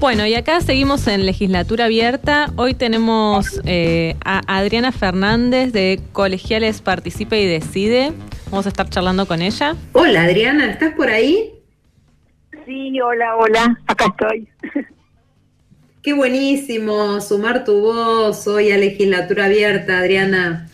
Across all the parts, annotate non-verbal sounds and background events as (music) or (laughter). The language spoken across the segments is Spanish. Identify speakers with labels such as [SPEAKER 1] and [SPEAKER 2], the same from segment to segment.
[SPEAKER 1] Bueno, y acá seguimos en legislatura abierta. Hoy tenemos eh, a Adriana Fernández de Colegiales Participa y Decide. Vamos a estar charlando con ella.
[SPEAKER 2] Hola Adriana, ¿estás por ahí?
[SPEAKER 3] Sí, hola, hola, acá estoy.
[SPEAKER 2] Qué buenísimo sumar tu voz hoy a legislatura abierta, Adriana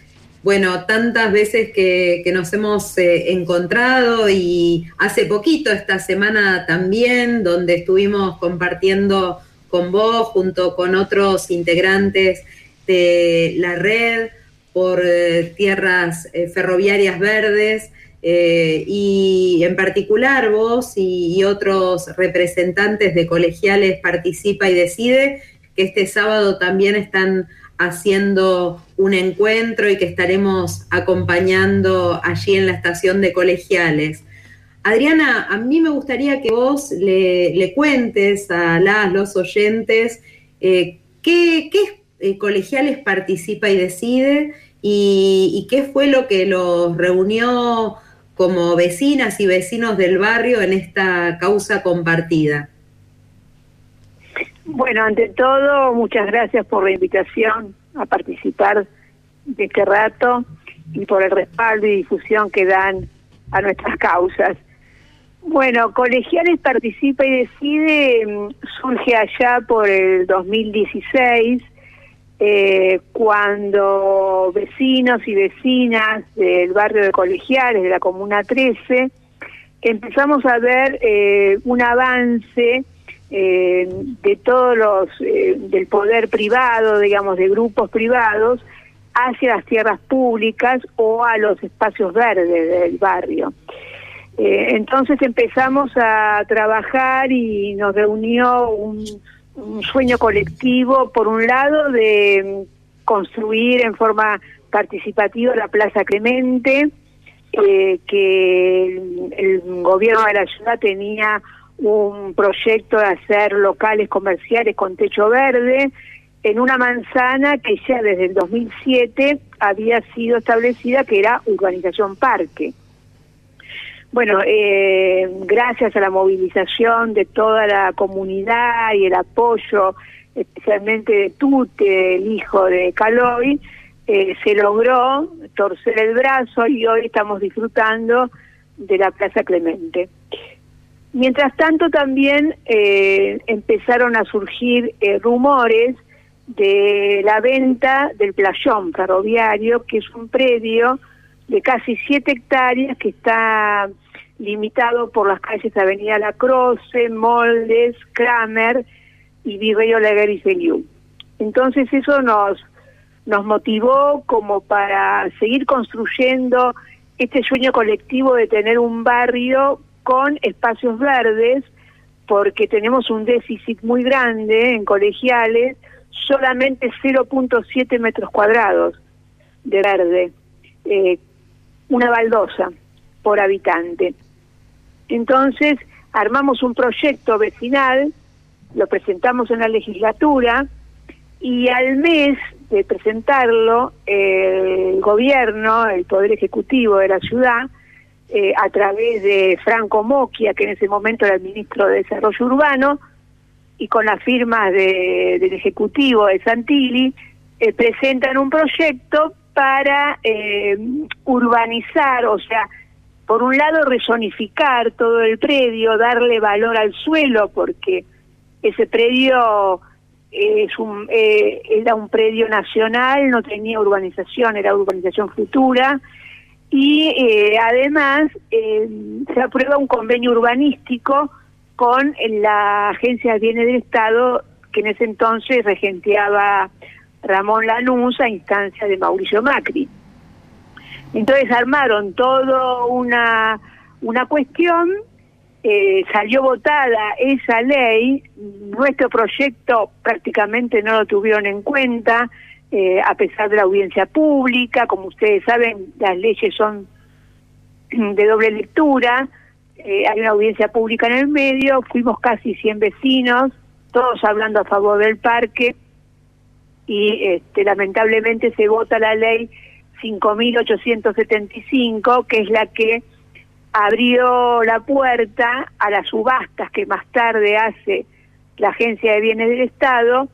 [SPEAKER 2] bueno, tantas veces que, nos hemos eh, encontrado y hace poquito, esta semana también, donde estuvimos compartiendo con vos junto con otros integrantes de la red por eh, tierras eh, ferroviarias verdes y en particular vos y otros representantes de colegiales Participa y Decide, que este sábado también están haciendo un encuentro y que estaremos acompañando allí en la estación de colegiales. Adriana, a mí me gustaría que vos le, cuentes a las, los oyentes eh, qué, eh, colegiales participa y decide y, qué fue lo que los reunió como vecinas y vecinos del barrio en esta causa compartida.
[SPEAKER 3] Bueno, ante todo, muchas gracias por la invitación a participar de este rato y por el respaldo y difusión que dan a nuestras causas. Bueno, Colegiales Participa y Decide mm, surge allá por el 2016, eh, cuando vecinos y vecinas del barrio de Colegiales, de la Comuna 13, empezamos a ver eh, un avance eh, de todos los, eh, del poder privado, digamos, de grupos privados, hacia las tierras públicas o a los espacios verdes del barrio. Eh, entonces empezamos a trabajar y nos reunió un, sueño colectivo, por un lado, de construir en forma participativa la Plaza Clemente, que el, gobierno de la ciudad tenía un proyecto de hacer locales comerciales con techo verde en una manzana que ya desde el 2007 había sido establecida que era urbanización parque. Bueno, eh, gracias a la movilización de toda la comunidad y el apoyo especialmente de Tute, el hijo de Caloy, eh, se logró torcer el brazo y hoy estamos disfrutando de la Plaza Clemente. Mientras tanto también eh, empezaron a surgir eh, rumores de la venta del playón ferroviario, que es un predio de casi siete hectáreas que está limitado por las calles Avenida La Croce, Moldes, Kramer y Virrey Oleguer y Feliu. Entonces eso nos, nos motivó como para seguir construyendo este sueño colectivo de tener un barrio con espacios verdes, porque tenemos un déficit muy grande en colegiales, solamente 0.7 metros cuadrados de verde, eh, una baldosa por habitante. Entonces, armamos un proyecto vecinal, lo presentamos en la legislatura y al mes de presentarlo, el gobierno, el Poder Ejecutivo de la ciudad, eh, a través de Franco Moquia, que en ese momento era el ministro de Desarrollo Urbano, y con las firmas de, del Ejecutivo de Santilli, eh, presentan un proyecto para eh, urbanizar, o sea, por un lado rezonificar todo el predio, darle valor al suelo, porque ese predio es un, era un predio nacional, no tenía urbanización, era urbanización futura, y eh, además eh, se aprueba un convenio urbanístico con la Agencia de Bienes del Estado que en ese entonces regenteaba Ramón Lanús a instancia de Mauricio Macri. Entonces armaron todo una, una cuestión, eh, salió votada esa ley, nuestro proyecto prácticamente no lo tuvieron en cuenta, eh, a pesar de la audiencia pública, como ustedes saben, las leyes son (clears throat) de doble lectura, eh, hay una audiencia pública en el medio, fuimos casi 100 vecinos, todos hablando a favor del parque, y este, lamentablemente se vota la ley 5.875, que es la que abrió la puerta a las subastas que más tarde hace la Agencia de Bienes del Estado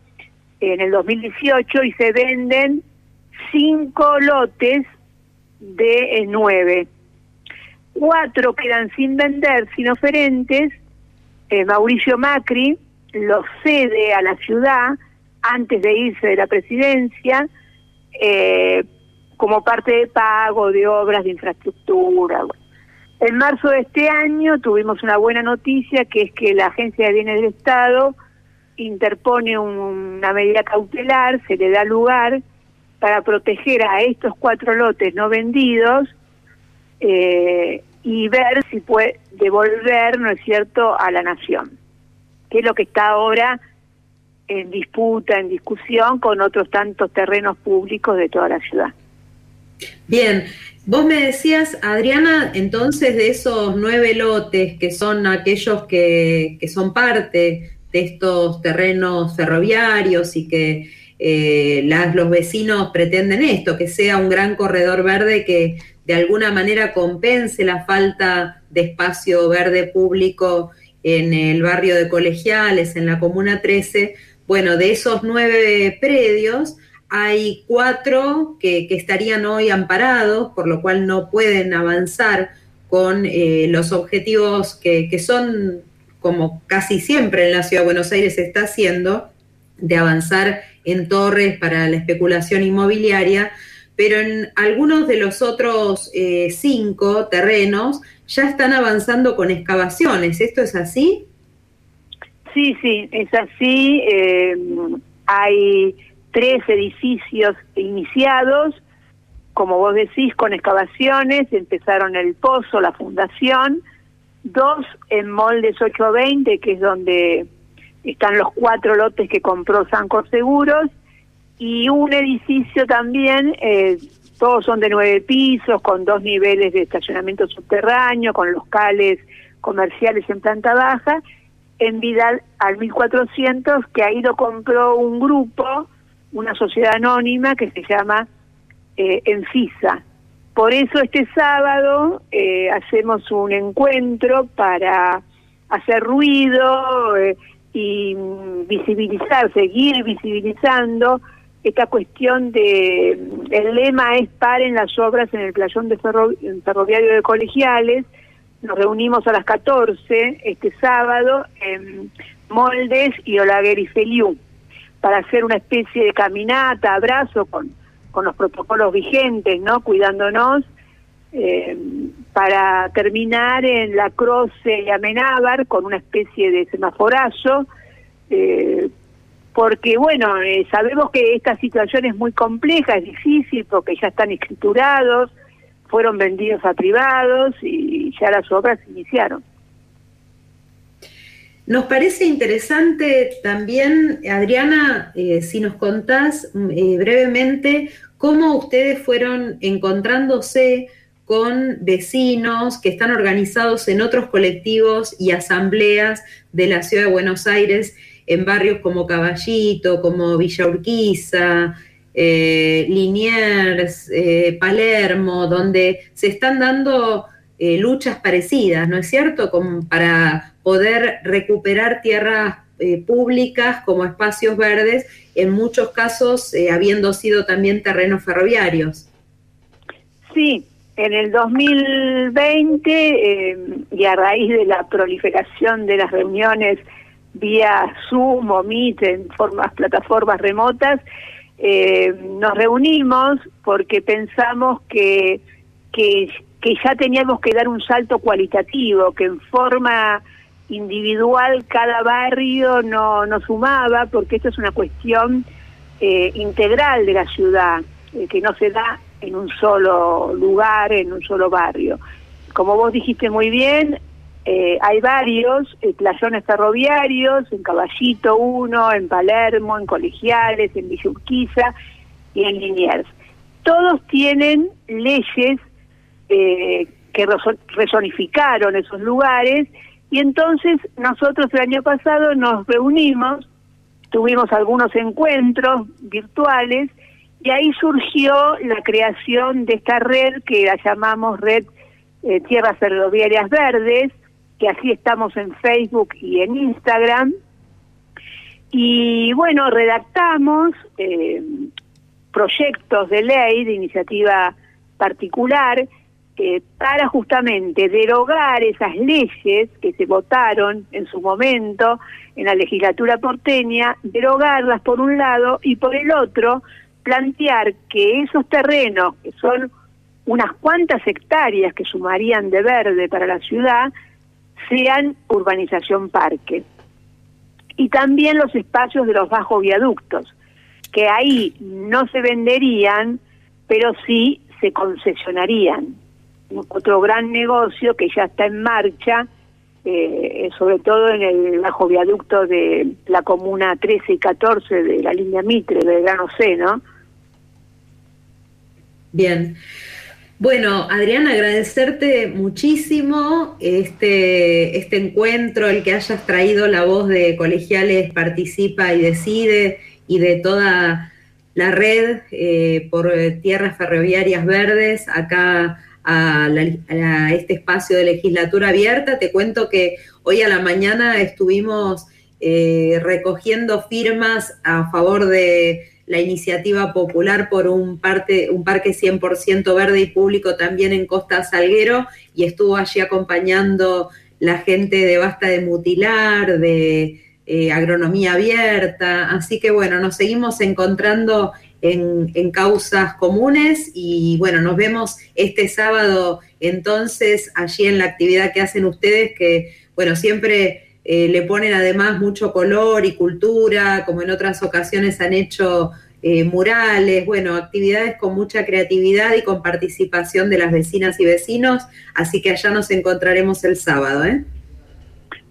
[SPEAKER 3] en el 2018 y se venden cinco lotes de eh, nueve. Cuatro quedan sin vender, sin oferentes. Eh, Mauricio Macri los cede a la ciudad antes de irse de la presidencia eh, como parte de pago de obras de infraestructura. En marzo de este año tuvimos una buena noticia que es que la Agencia de Bienes del Estado interpone una medida cautelar, se le da lugar para proteger a estos cuatro lotes no vendidos eh, y ver si puede devolver, ¿no es cierto?, a la nación, que es lo que está ahora en disputa, en discusión con otros tantos terrenos públicos de toda la ciudad.
[SPEAKER 2] Bien, vos me decías, Adriana, entonces de esos nueve lotes que son aquellos que, que son parte de estos terrenos ferroviarios y que eh, los vecinos pretenden esto, que sea un gran corredor verde que de alguna manera compense la falta de espacio verde público en el barrio de Colegiales, en la Comuna 13. Bueno, de esos nueve predios, hay cuatro que, estarían hoy amparados, por lo cual no pueden avanzar con eh, los objetivos que, que, son, como casi siempre en la Ciudad de Buenos Aires se está haciendo, de avanzar en torres para la especulación inmobiliaria, pero en algunos de los otros eh, cinco terrenos ya están avanzando con excavaciones. ¿Esto es así?
[SPEAKER 3] Sí, sí, es así. Eh, hay tres edificios iniciados, como vos decís, con excavaciones. Empezaron el pozo, la fundación, dos en moldes 820, que es donde están los cuatro lotes que compró Sancor Seguros y un edificio también, eh, todos son de nueve pisos, con dos niveles de estacionamiento subterráneo, con locales comerciales en planta baja, en Vidal al 1400, que ahí lo compró un grupo, una sociedad anónima que se llama eh, Enfisa. Por eso este sábado eh, hacemos un encuentro para hacer ruido, eh, y visibilizar, seguir visibilizando esta cuestión de, el lema es paren las obras en el playón de ferroviario de colegiales, nos reunimos a las 14 este sábado en Moldes y Olaguer y Feliú para hacer una especie de caminata, abrazo con, con los protocolos vigentes, ¿no? Cuidándonos eh, para terminar en la Croce y Amenábar con una especie de semaforazo, eh, porque bueno, eh, sabemos que esta situación es muy compleja, es difícil porque ya están escriturados, fueron vendidos a privados y ya las obras se iniciaron.
[SPEAKER 2] Nos parece interesante también, Adriana, si nos contás brevemente cómo ustedes fueron encontrándose con vecinos que están organizados en otros colectivos y asambleas de la ciudad de Buenos Aires, en barrios como Caballito, como Villa Urquiza, eh, Liniers, eh, Palermo, donde se están dando eh, luchas parecidas, ¿no es cierto? Como para poder recuperar tierras públicas como espacios verdes, en muchos casos habiendo sido también terrenos ferroviarios.
[SPEAKER 3] Sí, en el 2020, eh, y a raíz de la proliferación de las reuniones vía Zoom o Meet en formas, plataformas remotas, eh, nos reunimos porque pensamos que, que, que ya teníamos que dar un salto cualitativo, que en forma individual cada barrio no, no sumaba, porque esto es una cuestión eh, integral de la ciudad, que no se da en un solo lugar, en un solo barrio. Como vos dijiste muy bien, eh, hay varios eh, playones ferroviarios, en Caballito 1, en Palermo, en Colegiales, en Villurquiza y en Liniers. Todos tienen leyes eh, que resonificaron esos lugares y entonces nosotros el año pasado nos reunimos, tuvimos algunos encuentros virtuales y ahí surgió la creación de esta red que la llamamos Red eh, Tierras Ferroviarias Verdes, que así estamos en Facebook y en Instagram. Y bueno, redactamos eh, proyectos de ley de iniciativa particular eh, para justamente derogar esas leyes que se votaron en su momento en la legislatura porteña, derogarlas por un lado y por el otro plantear que esos terrenos, que son unas cuantas hectáreas que sumarían de verde para la ciudad, sean urbanización parque. Y también los espacios de los bajos viaductos, que ahí no se venderían, pero sí se concesionarían. Otro gran negocio que ya está en marcha, eh, sobre todo en el bajo viaducto de la comuna 13 y 14 de la línea Mitre, de Grano C, ¿no?
[SPEAKER 2] Bien. Bueno, Adriana, agradecerte muchísimo este, este encuentro, el que hayas traído la voz de Colegiales Participa y Decide y de toda la red eh, por tierras ferroviarias verdes acá a, este espacio de legislatura abierta. Te cuento que hoy a la mañana estuvimos eh, recogiendo firmas a favor de la iniciativa popular por un, parte, un parque 100% verde y público también en Costa Salguero y estuvo allí acompañando la gente de Basta de Mutilar, de eh, Agronomía Abierta. Así que bueno, nos seguimos encontrando en, en, causas comunes y bueno, nos vemos este sábado entonces allí en la actividad que hacen ustedes que bueno, siempre eh, le ponen además mucho color y cultura, como en otras ocasiones han hecho eh, murales, bueno, actividades con mucha creatividad y con participación de las vecinas y vecinos, así que allá nos encontraremos el sábado. ¿eh?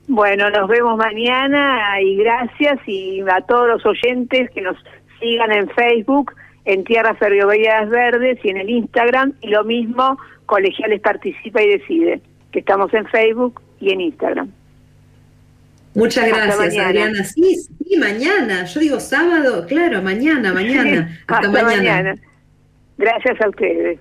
[SPEAKER 3] Bueno, nos vemos mañana y gracias y a todos los oyentes que nos sigan en Facebook, en Tierras Ferroviarias Verdes y en el Instagram, y lo mismo, Colegiales Participa y Decide, que estamos en Facebook y en Instagram.
[SPEAKER 2] Muchas gracias, Adriana. Sí, sí, mañana. Yo digo sábado, claro, mañana, mañana. (laughs)
[SPEAKER 3] Hasta, mañana. Gracias a ustedes.